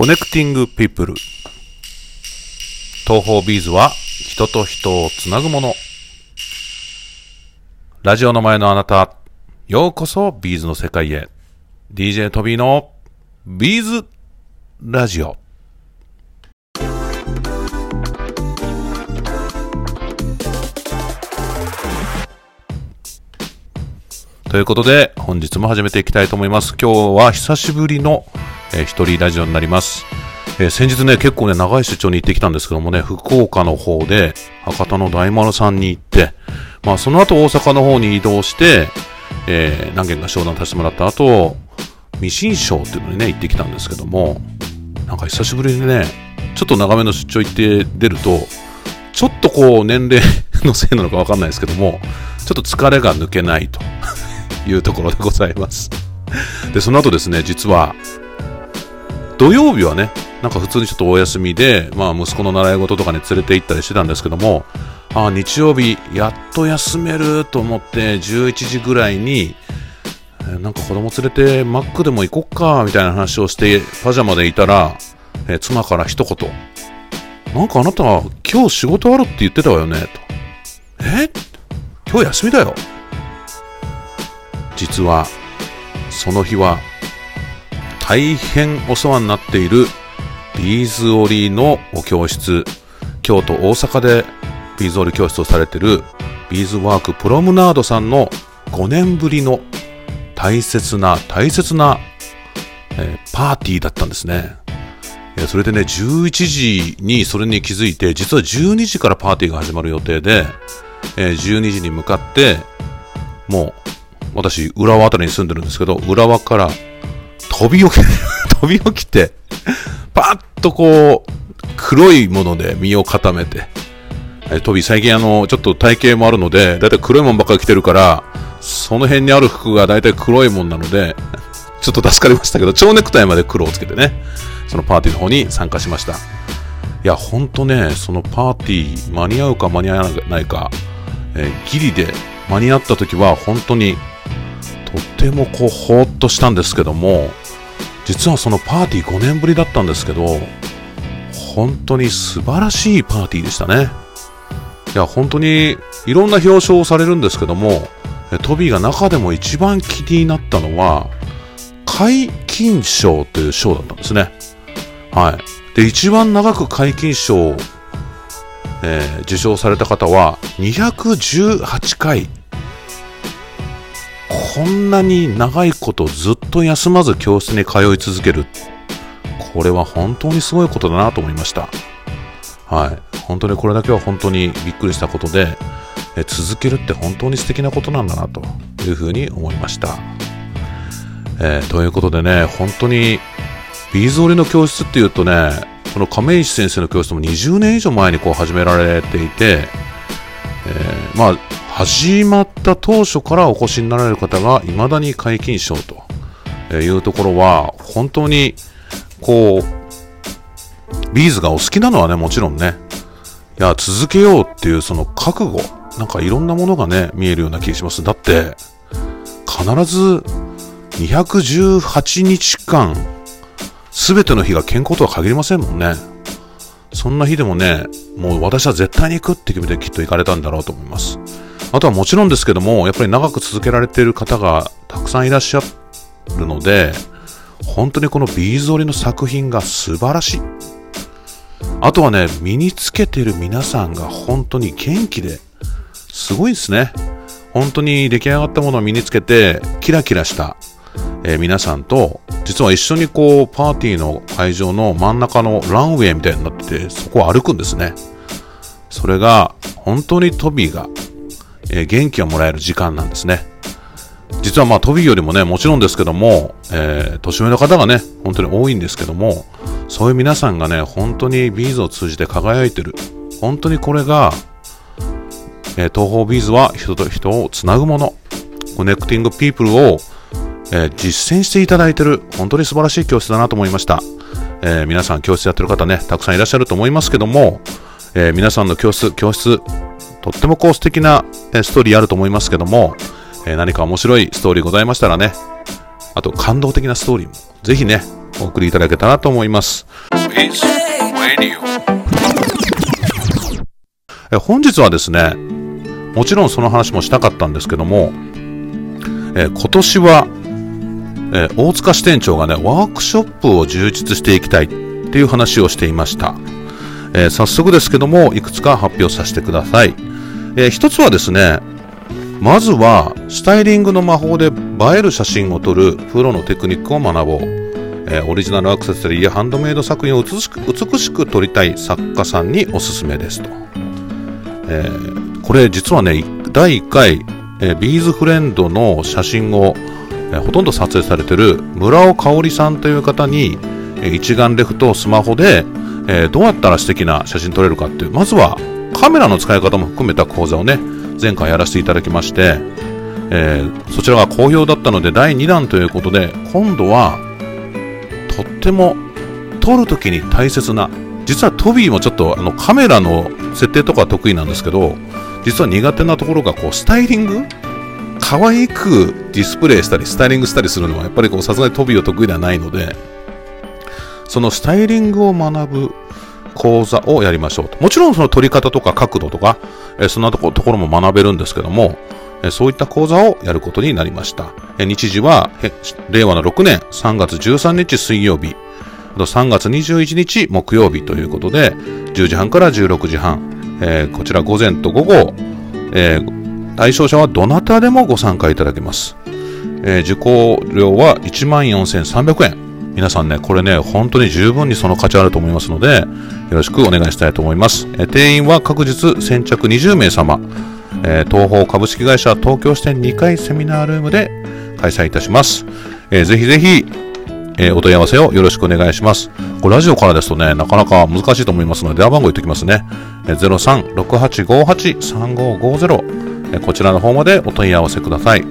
Connecting people トーホービーズは人と人をつなぐもの。ラジオの前のあなたようこそビーズの世界へ。DJ トビーのビーズラジオ。ということで本日も始めていきたいと思います。今日は久しぶりの、えー一人ラジオになりますえー先日ね、結構ね、長い出張に行ってきたんですけどもね、福岡の方で、博多の大丸さんに行って、まあ、その後大阪の方に移動して、えー何件か商談させてもらった後、ミシンショーっていうのにね、行ってきたんですけども、なんか久しぶりにね、ちょっと長めの出張行って出ると、ちょっとこう、年齢のせいなのかわかんないですけども、ちょっと疲れが抜けないというところでございます。で、その後ですね、実は、土曜日はね、なんか普通にちょっとお休みで、まあ息子の習い事とかに連れて行ったりしてたんですけども、ああ、日曜日やっと休めると思って11時ぐらいに、えなんか子供連れてマックでも行こっか、みたいな話をしてパジャマでいたら、え妻から一言、なんかあなた今日仕事あるって言ってたわよね、と。え？今日休みだよ。実は、その日は大変お世話になっているビーズ織りの教室。京都大阪でビーズ織り教室をされているビーズワークプロムナードさんの5年ぶりの大切な大切な、えーパーティーだったんですね。えそれでね11時にそれに気づいて実は12時からパーティーが始まる予定で、えー12時に向かってもう私浦和あたりに住んでるんですけど浦和から飛び起き、飛び起きて、パッとこう、黒いもので身を固めて、えトビ最近あの、ちょっと体型もあるので、だいたい黒いもんばっかり着てるから、その辺にある服がだいたい黒いもんなので、ちょっと助かりましたけど、蝶ネクタイまで黒をつけてね、そのパーティーの方に参加しました。いや、ほんとね、そのパーティー、間に合うか間に合わないか、えーギリで間に合った時は本当にとってもこうほーっとしたんですけども実はそのパーティー5年ぶりだったんですけど本当に素晴らしいパーティーでしたね。いや本当にいろんな表彰をされるんですけどもトビーが中でも一番気になったのは解禁賞という賞だったんですね。はい。で一番長く解禁賞を、えー受賞された方は218回こんなに長いことずっと休まず教室に通い続ける。これは本当にすごいことだなと思いました。はい。本当にこれだけは本当にびっくりしたことで、え続けるって本当に素敵なことなんだなというふうに思いました。えーということでね、本当にビーズ織りの教室っていうとね、この亀石先生の教室も20年以上前にこう始められていて、えーまあ、始まった当初からお越しになられる方が未だに皆勤賞というところは、本当に、こう、ビーズがお好きなのはね、もちろんね、いや、続けようっていうその覚悟、なんかいろんなものがね、見えるような気がします。だって、必ず218日間、すべての日が健康とは限りませんもんね。そんな日でもね、もう私は絶対に行くって決めてきっと行かれたんだろうと思います。あとはもちろんですけども、やっぱり長く続けられている方がたくさんいらっしゃるので、本当にこのビーズ織りの作品が素晴らしい。あとはね、身につけている皆さんが本当に元気で、すごいですね。本当に出来上がったものを身につけて、キラキラした、えー皆さんと、実は一緒にこう、パーティーの会場の真ん中のランウェイみたいになってて、そこを歩くんですね。それが、本当にトビーが、えー元気をもらえる時間なんですね。実はまあトビーよりもね、もちろんですけども、えー年上の方がね、本当に多いんですけども、そういう皆さんがね、本当にビーズを通じて輝いてる。本当にこれが、えートーホービーズは人と人をつなぐもの。 Connecting People を、えー実践していただいてる、本当に素晴らしい教室だなと思いました。えー皆さん教室やってる方ね、たくさんいらっしゃると思いますけども、えー皆さんの教室、教室、とってもこう素敵なえーストーリーあると思いますけども、えー何か面白いストーリーございましたらね、あと感動的なストーリーも、ぜひね、お送りいただけたらと思います。え本日はですね、もちろんその話もしたかったんですけども、え今年は、え大塚支店長がね、ワークショップを充実していきたいっていう話をしていました。えー早速ですけども、いくつか発表させてください。えー一つはですね、まずは、スタイリングの魔法で映える写真を撮るプロのテクニックを学ぼう。えーオリジナルアクセサリーやハンドメイド作品を美しく美しく撮りたい作家さんにおすすめですと。えーこれ実はね、第1回、えビーズフレンドの写真を、えほとんど撮影されてる村尾香織さんという方に、え一眼レフとスマホで、えどうやったら素敵な写真撮れるかっていう、まずはカメラの使い方も含めた講座をね、前回やらせていただきまして、えーそちらが好評だったので第2弾ということで、今度はとっても撮るときに大切な、実はトビーもちょっとあのカメラの設定とか得意なんですけど、実は苦手なところがこうスタイリング可愛くディスプレイしたりスタイリングしたりするのはやっぱりこうさすがにトビーは得意ではないのでそのスタイリングを学ぶ講座をやりましょうと。もちろんその撮り方とか角度とか、えそんなところも学べるんですけども、えそういった講座をやることになりました、え日時は、令和の6年3月13日水曜日あと3月21日木曜日ということで10時半から16時半、えーこちら午前と午後、えー対象者はどなたでもご参加いただけます。えー受講料は14,300円。皆さんね、これね、本当に十分にその価値あると思いますので、よろしくお願いしたいと思います。えー定員は確実先着20名様。えー東方株式会社東京支店2階セミナールームで開催いたします。えーぜひぜひ、えーお問い合わせをよろしくお願いします。これラジオからですとね、なかなか難しいと思いますので、電話番号言っておきますね。えー03-6858-3550。こちらの方までお問い合わせください。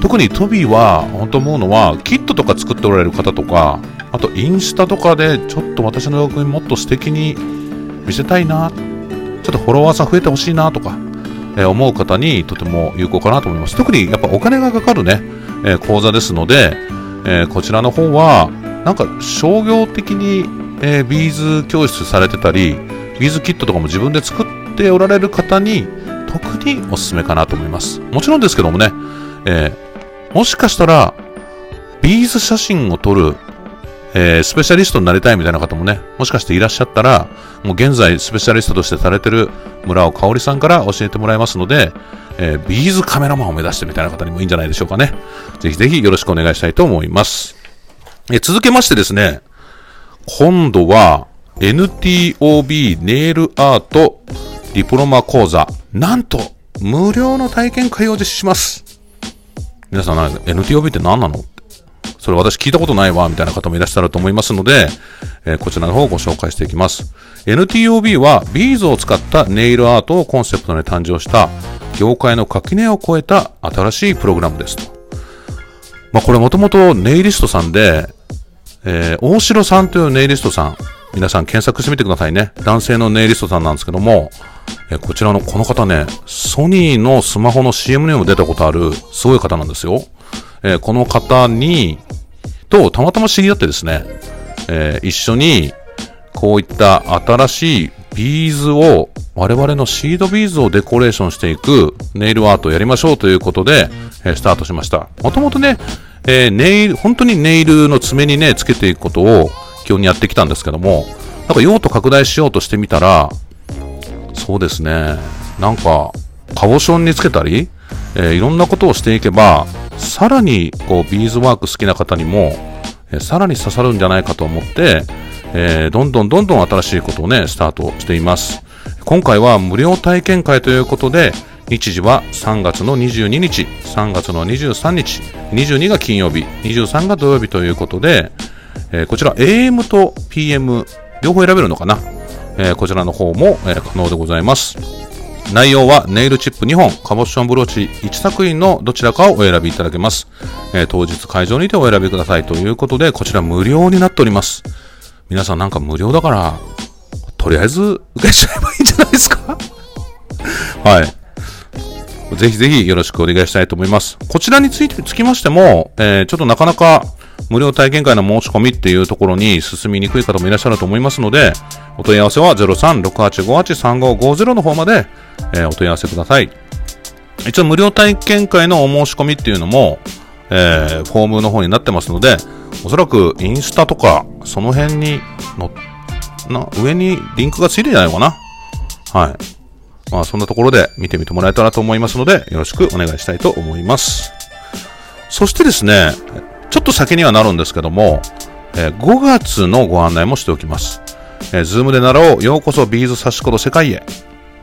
特にトビーは、本当思うのは、キットとか作っておられる方とか、あとインスタとかで、ちょっと私の動画にもっと素敵に見せたいな、ちょっとフォロワーさん増えてほしいなとか、え思う方にとても有効かなと思います。特にやっぱお金がかかるね、え講座ですので、えこちらの方は、なんか商業的に、えビーズ教室されてたり、ビーズキットとかも自分で作っておられる方に、特におすすめかなと思います。もちろんですけどもね、えーもしかしたら、ビーズ写真を撮る、えースペシャリストになりたいみたいな方もね、もしかしていらっしゃったら、もう現在スペシャリストとしてされてる村尾香織さんから教えてもらいますので、えービーズカメラマンを目指してみたいな方にもいいんじゃないでしょうかね。ぜひぜひよろしくお願いしたいと思います。え続けましてですね、今度は NTOB ネイルアートディプロマ講座、なんと無料の体験会を実施します。皆さん NTOB って何なの？それ私聞いたことないわ、みたいな方もいらっしゃると思いますので、えーこちらの方をご紹介していきます。NTOB はビーズを使ったネイルアートをコンセプトに誕生した業界の垣根を越えた新しいプログラムですと。まあこれもともとネイリストさんで、えー大城さんというネイリストさん、皆さん検索してみてくださいね。男性のネイリストさんなんですけども、えこちらのこの方ね、ソニーのスマホの CM にも出たことあるすごい方なんですよ。えこの方に、とたまたま知り合ってですね、え一緒にこういった新しいビーズを我々のシードビーズをデコレーションしていくネイルアートをやりましょうということで、えスタートしました。もともとね、えネイル、本当にネイルの爪にね、つけていくことを基本にやってきたんですけども、なんか用途拡大しようとしてみたら、そうですね、なんか、カボションにつけたり、えーいろんなことをしていけば、さらにこうビーズワーク好きな方にも、えーさらに刺さるんじゃないかと思って、えーどんどんどんどん新しいことをね、スタートしています。今回は無料体験会ということで、日時は3月の22日、3月の23日、22が金曜日、23が土曜日ということで、えーこちら AM と PM 両方選べるのかな、えーこちらの方も、えー可能でございます。内容はネイルチップ2本、カボッションブローチ1作品のどちらかをお選びいただけます。えー当日会場にてお選びくださいということで、こちら無料になっております。皆さんなんか無料だから、とりあえず受けちゃえばいいんじゃないですか？はい。ぜひぜひよろしくお願いしたいと思います。こちらについて、つきましても、えーちょっとなかなか無料体験会の申し込みっていうところに進みにくい方もいらっしゃると思いますので、お問い合わせは0368583550の方まで、えー、お問い合わせください。一応無料体験会のお申し込みっていうのも、えー、フォームの方になってますので、おそらくインスタとか、その辺にの、な、上にリンクがついてるんじゃないのかなはい。まあそんなところで見てみてもらえたらと思いますので、よろしくお願いしたいと思います。そしてですね、ちょっと先にはなるんですけども、えー、5月のご案内もしておきます。えー、ズームで習おう、ようこそビーズ差し子の世界へ。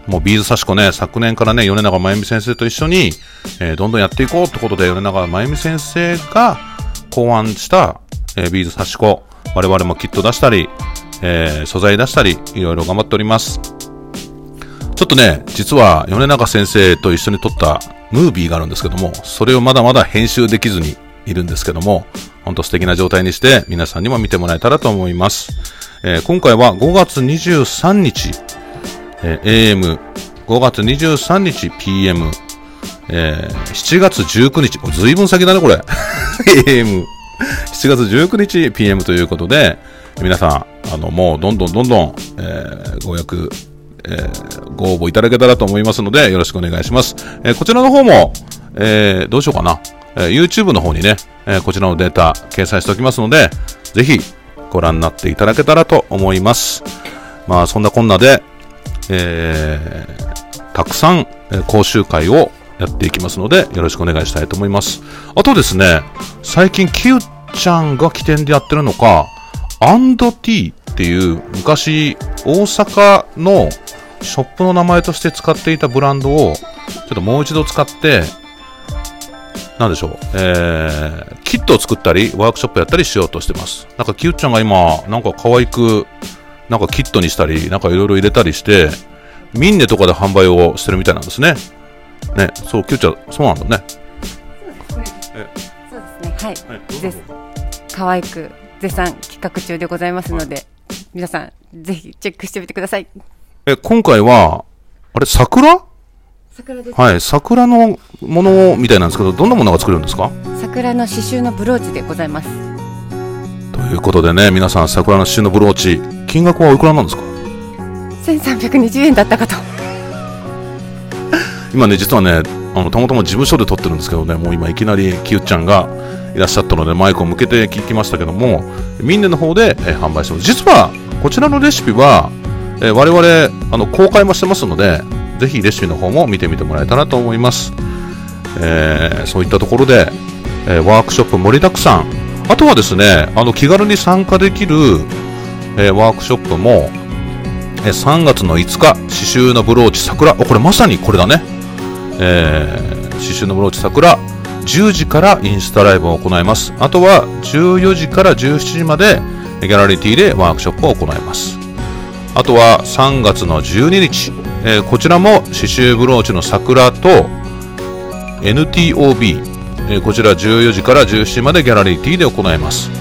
もうビーズ差し子ね、昨年からね、米長真由美先生と一緒に、えー、どんどんやっていこうってことで、米長真由美先生が考案した、え、ビーズ差し子、我々もキット出したり、え、素材出したり、いろいろ頑張っております。ちょっとね、実は米長先生と一緒に撮ったムービーがあるんですけども、それをまだまだ編集できずにいるんですけども、ほんと素敵な状態にして皆さんにも見てもらえたらと思います。えー、今回は5月23日、えー、AM、5月23日 PM、えー、7月19日、もう随分先だね、これ。AM、7月19日 PM ということで、皆さん、あの、もうどんどんどんどん、えー、ご予約、えー、ご応募いただけたらと思いますので、よろしくお願いします。えー、こちらの方も、えー、どうしようかな。えー、YouTube の方にね、えー、こちらのデータ掲載しておきますので、ぜひご覧になっていただけたらと思います。まあ、そんなこんなで、えー、たくさん、講習会をやっていきますので、よろしくお願いしたいと思います。あとですね、最近、キューちゃんが起点でやってるのか、アンドティーっていう昔、大阪のショップの名前として使っていたブランドを、ちょっともう一度使って、なんでしょう、えー、キットを作ったり、ワークショップやったりしようとしてます。なんか、キューちゃんが今、なんか可愛く、なんかキットにしたり、なんかいろいろ入れたりして、ミンネとかで販売をしてるみたいなんですね。ね、そう、キューちゃん、そうなんだね。そうですね。はい。はい、です。可愛く絶賛企画中でございますので、はい、皆さん、ぜひチェックしてみてください。え、今回は、あれ、桜？桜です。はい、桜のものみたいなんですけど、どんなものが作れるんですか？桜の刺繍のブローチでございます。ということでね、皆さん、桜の刺繍のブローチ、金額はおいくらなんですか？1320円だったかと。今ね、実はね、あのたまたま事務所で撮ってるんですけどね、もう今いきなりきゆちゃんがいらっしゃったので、マイクを向けて聞きましたけども、ミンネの方で、え販売してます。実は、こちらのレシピは、え我々あの公開もしてますので、ぜひレシピの方も見てみてもらえたらと思います。えー、そういったところで、えー、ワークショップ盛りだくさん。あとはですね、あの気軽に参加できる、えー、ワークショップも、え3月の5日、刺繍のブローチ桜。これまさにこれだね。え刺繍のブローチ桜。10時からインスタライブを行います。あとは14時から17時までギャラリティでワークショップを行います。あとは3月の12日、えー、こちらも刺繍ブローチの桜と NTOB、えー、こちら14時から17時までギャラリティで行います。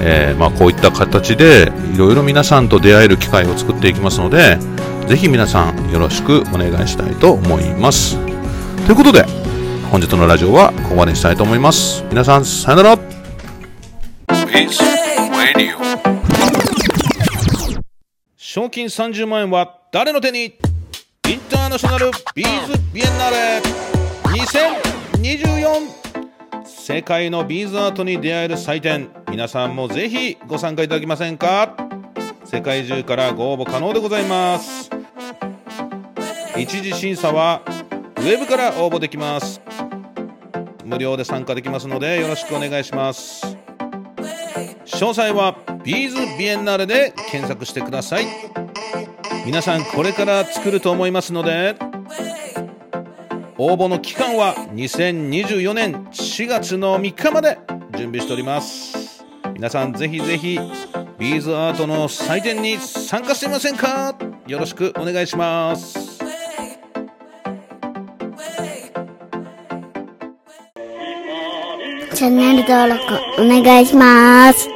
えー、まあ、こういった形でいろいろ皆さんと出会える機会を作っていきますので、ぜひ皆さんよろしくお願いしたいと思います。ということで、本日のラジオはここまでにしたいと思います。皆さん、さよなら賞金30万円は誰の手に？インターナショナルビーズビエンナーレ2024世界のビーズアートに出会える祭典。皆さんもぜひご参加いただけませんか？世界中からご応募可能でございます。一次審査はウェブから応募できます。無料で参加できますのでよろしくお願いします。詳細はビーズビエンナーレで検索してください。皆さんこれから作ると思いますので応募の期間は2024年4月の3日まで準備しております。皆さんぜひぜひビーズアートの祭典に参加してみませんか？よろしくお願いします。チャンネル登録お願いします。